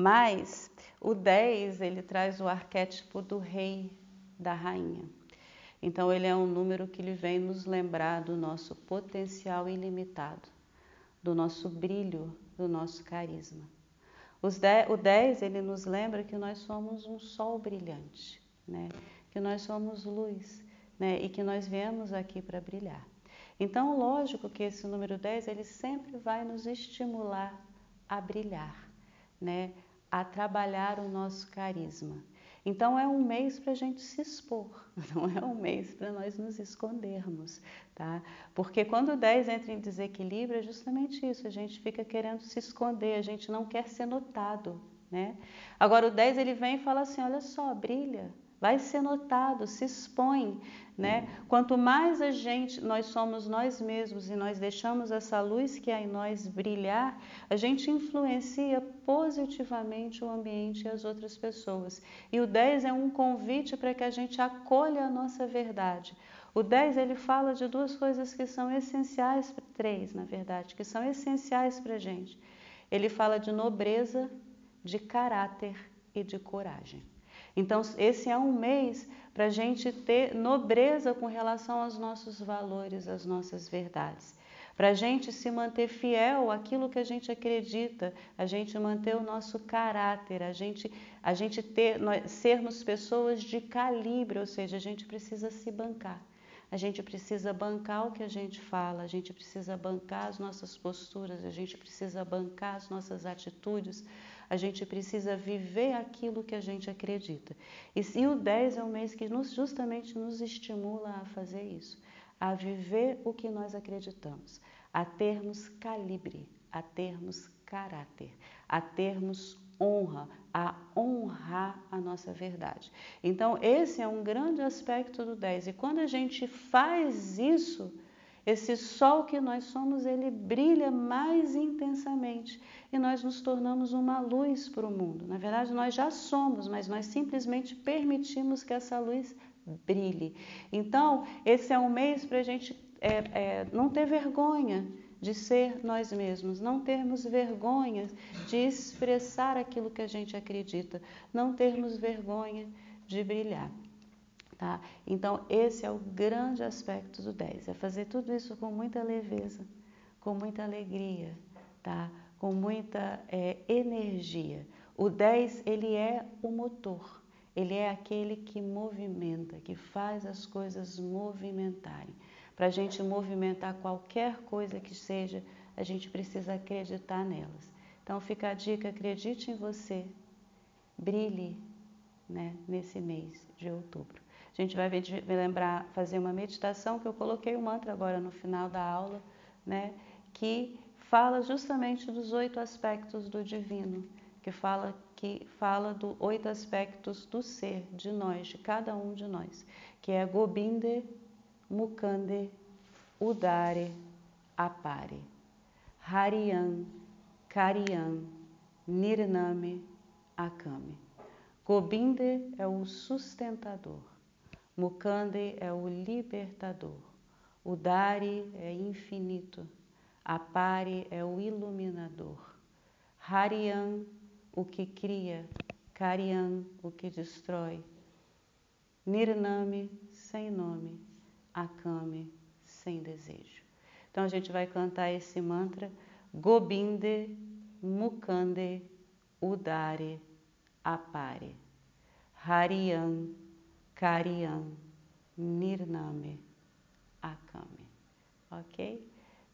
Mas o 10, ele traz o arquétipo do rei, da rainha. Então ele é um número que ele vem nos lembrar do nosso potencial ilimitado, do nosso brilho, do nosso carisma. o 10 ele nos lembra que nós somos um sol brilhante, né? que nós somos luz né? e que nós viemos aqui para brilhar. Então, lógico que esse número 10 ele sempre vai nos estimular a brilhar, né? A trabalhar o nosso carisma. Então é um mês para a gente se expor, não é um mês para nós nos escondermos, tá? Porque quando o 10 entra em desequilíbrio é justamente isso, a gente fica querendo se esconder, a gente não quer ser notado, né? Agora o 10 ele vem e fala assim, olha só, brilha, vai ser notado, se expõe, né? Quanto mais a gente, nós somos nós mesmos e nós deixamos essa luz que há em nós brilhar, a gente influencia positivamente o ambiente e as outras pessoas. E o 10 é um convite para que a gente acolha a nossa verdade. O 10 ele fala de duas coisas que são essenciais, três na verdade, que são essenciais para a gente. Ele fala de nobreza, de caráter e de coragem. Então, esse é um mês para a gente ter nobreza com relação aos nossos valores, às nossas verdades. Para a gente se manter fiel àquilo que a gente acredita, a gente manter o nosso caráter, a gente, a gente ter, nós, sermos pessoas de calibre, ou seja, a gente precisa se bancar. A gente precisa bancar o que a gente fala, a gente precisa bancar as nossas posturas, a gente precisa bancar as nossas atitudes, a gente precisa viver aquilo que a gente acredita. E, e o 10 é um mês que nos, justamente nos estimula a fazer isso, a viver o que nós acreditamos, a termos calibre, a termos caráter, a termos honra, a honrar a nossa verdade. Então, esse é um grande aspecto do 10. E quando a gente faz isso, esse sol que nós somos, ele brilha mais intensamente e nós nos tornamos uma luz para o mundo. Na verdade, nós já somos, mas nós simplesmente permitimos que essa luz brilhe. Então, esse é um mês para a gente é, é, não ter vergonha de ser nós mesmos, não termos vergonha de expressar aquilo que a gente acredita, não termos vergonha de brilhar. Tá? Então, esse é o grande aspecto do 10, é fazer tudo isso com muita leveza, com muita alegria, tá? com muita é, energia. O 10, ele é o motor, ele é aquele que movimenta, que faz as coisas movimentarem. Para a gente movimentar qualquer coisa que seja, a gente precisa acreditar nelas. Então, fica a dica: acredite em você, brilhe né, nesse mês de outubro. A gente vai lembrar, fazer uma meditação que eu coloquei o mantra agora no final da aula, né? Que fala justamente dos oito aspectos do divino, que fala que fala dos oito aspectos do ser, de nós, de cada um de nós, que é Gobinde, Mukande, Udare, Apare, Hariyan, Kariyan, Nirname, Akame. Gobinde é o sustentador. Mukande é o libertador, o Dari é infinito, Apari é o iluminador, Harian, o que cria, Karian, o que destrói, Nirname, sem nome, Akame, sem desejo. Então a gente vai cantar esse mantra Gobinde, Mukande, Udare, Apare, Harian, Kariyan Nirname Akame. Ok?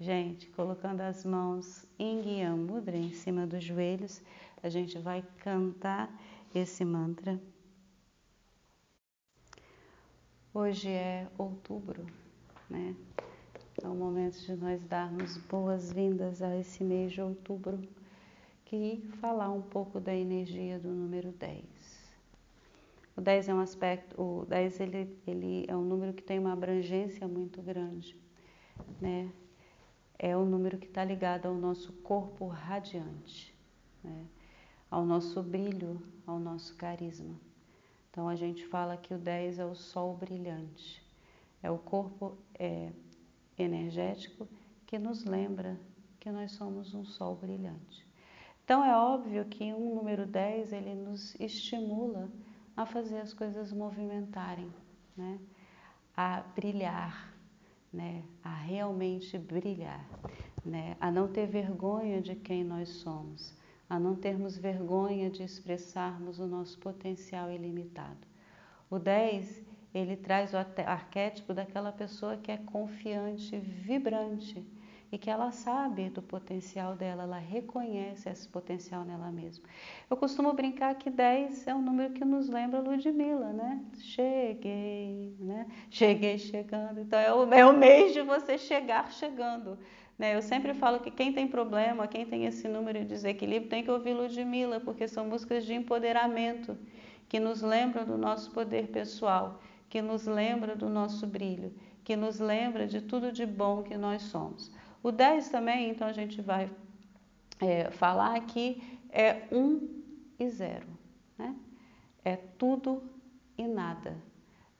Gente, colocando as mãos em Gyan Mudra em cima dos joelhos, a gente vai cantar esse mantra. Hoje é outubro, né? É o momento de nós darmos boas-vindas a esse mês de outubro, que falar um pouco da energia do número 10. O 10 é um aspecto, o 10 ele, ele é um número que tem uma abrangência muito grande, né? É o um número que está ligado ao nosso corpo radiante, né? ao nosso brilho, ao nosso carisma. Então a gente fala que o 10 é o sol brilhante, é o corpo é, energético que nos lembra que nós somos um sol brilhante. Então é óbvio que um número 10 ele nos estimula a fazer as coisas movimentarem, né? a brilhar, né? a realmente brilhar, né? a não ter vergonha de quem nós somos, a não termos vergonha de expressarmos o nosso potencial ilimitado. O 10, ele traz o arquétipo daquela pessoa que é confiante, vibrante e que ela sabe do potencial dela, ela reconhece esse potencial nela mesma. Eu costumo brincar que 10 é um número que nos lembra Ludmilla, né? Cheguei, né? Cheguei chegando. Então é o, é o mês de você chegar chegando. Né? Eu sempre falo que quem tem problema, quem tem esse número de desequilíbrio, tem que ouvir Ludmilla, porque são músicas de empoderamento que nos lembram do nosso poder pessoal, que nos lembra do nosso brilho, que nos lembra de tudo de bom que nós somos. O 10 também, então a gente vai é, falar aqui, é 1 um e 0. Né? É tudo e nada.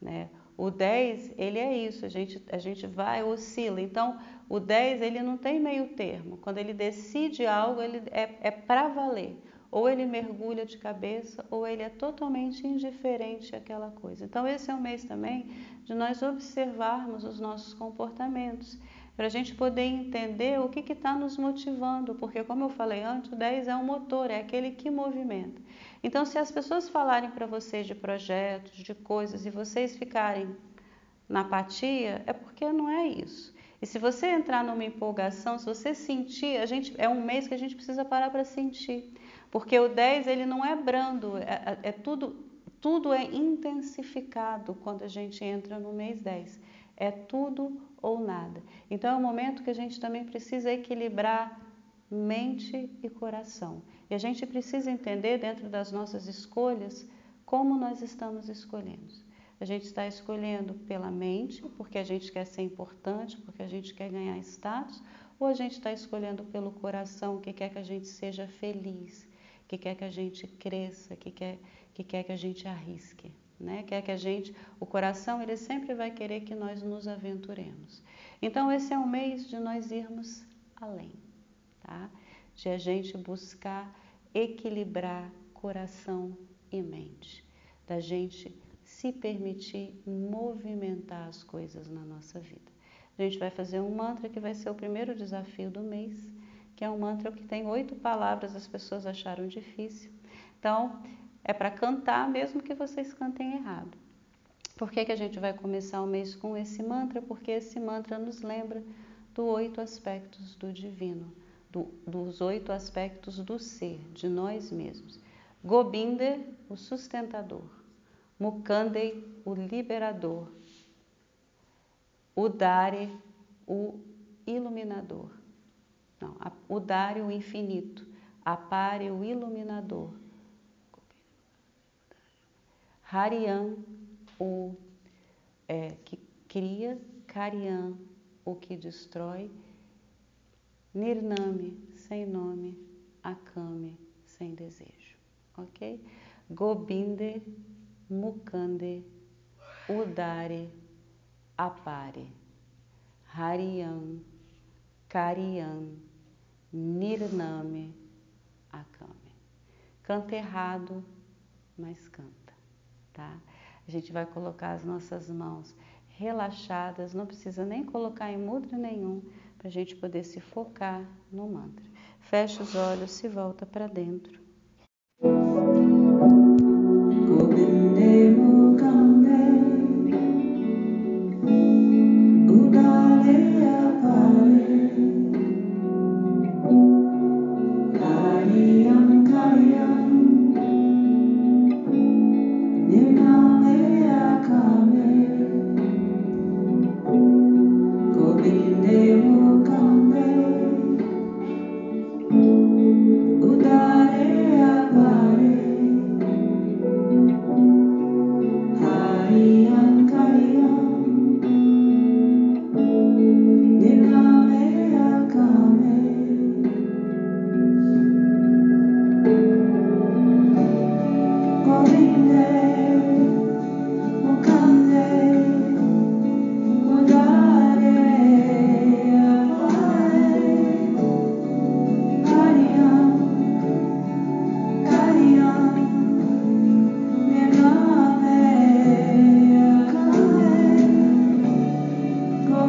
Né? O 10, ele é isso, a gente, a gente vai, oscila. Então, o 10, ele não tem meio termo. Quando ele decide algo, ele é, é para valer. Ou ele mergulha de cabeça, ou ele é totalmente indiferente àquela coisa. Então, esse é um mês também de nós observarmos os nossos comportamentos para a gente poder entender o que está nos motivando, porque, como eu falei antes, o 10 é um motor, é aquele que movimenta. Então, se as pessoas falarem para vocês de projetos, de coisas, e vocês ficarem na apatia, é porque não é isso. E se você entrar numa empolgação, se você sentir, a gente é um mês que a gente precisa parar para sentir, porque o 10 ele não é brando, é, é, é tudo tudo é intensificado quando a gente entra no mês 10. É tudo ou nada. Então é um momento que a gente também precisa equilibrar mente e coração. E a gente precisa entender dentro das nossas escolhas como nós estamos escolhendo. A gente está escolhendo pela mente, porque a gente quer ser importante, porque a gente quer ganhar status, ou a gente está escolhendo pelo coração, que quer que a gente seja feliz, que quer que a gente cresça, que quer que, quer que a gente arrisque né? Quer que a gente, o coração, ele sempre vai querer que nós nos aventuremos. Então esse é um mês de nós irmos além, tá? De a gente buscar equilibrar coração e mente, da gente se permitir movimentar as coisas na nossa vida. A gente vai fazer um mantra que vai ser o primeiro desafio do mês, que é um mantra que tem oito palavras, as pessoas acharam difícil. Então, é para cantar, mesmo que vocês cantem errado. Por que, que a gente vai começar o mês com esse mantra? Porque esse mantra nos lembra dos oito aspectos do divino, do, dos oito aspectos do ser, de nós mesmos. Gobinder, o sustentador. Mukandei, o liberador. Udare, o iluminador. Não, Udare, o infinito. Apare, o iluminador. Harian, o é, que cria, Karian, o que destrói, Nirnami, sem nome, Akame, sem desejo. Ok? Gobinde, Mukande, Udare, Apare, Harian, Karian, Nirname, Akame. Canta errado, mas canta tá? A gente vai colocar as nossas mãos relaxadas, não precisa nem colocar em mudra nenhum, para a gente poder se focar no mantra. Fecha os olhos, se volta para dentro.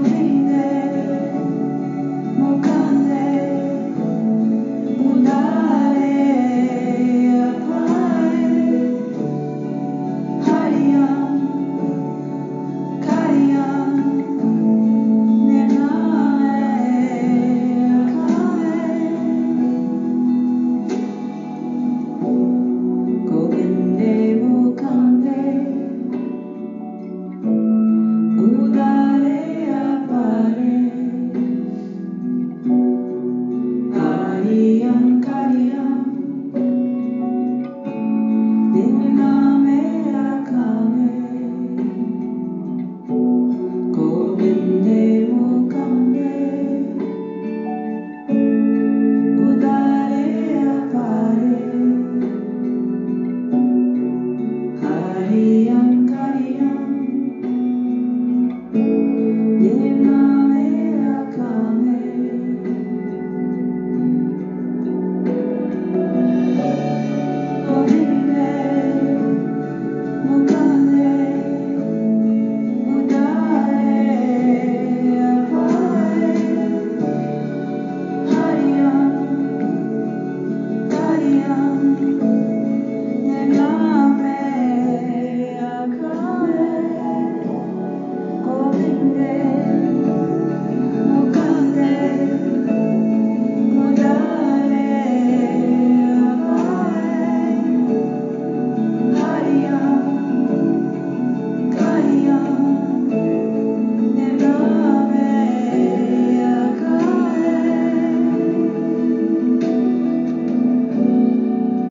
me.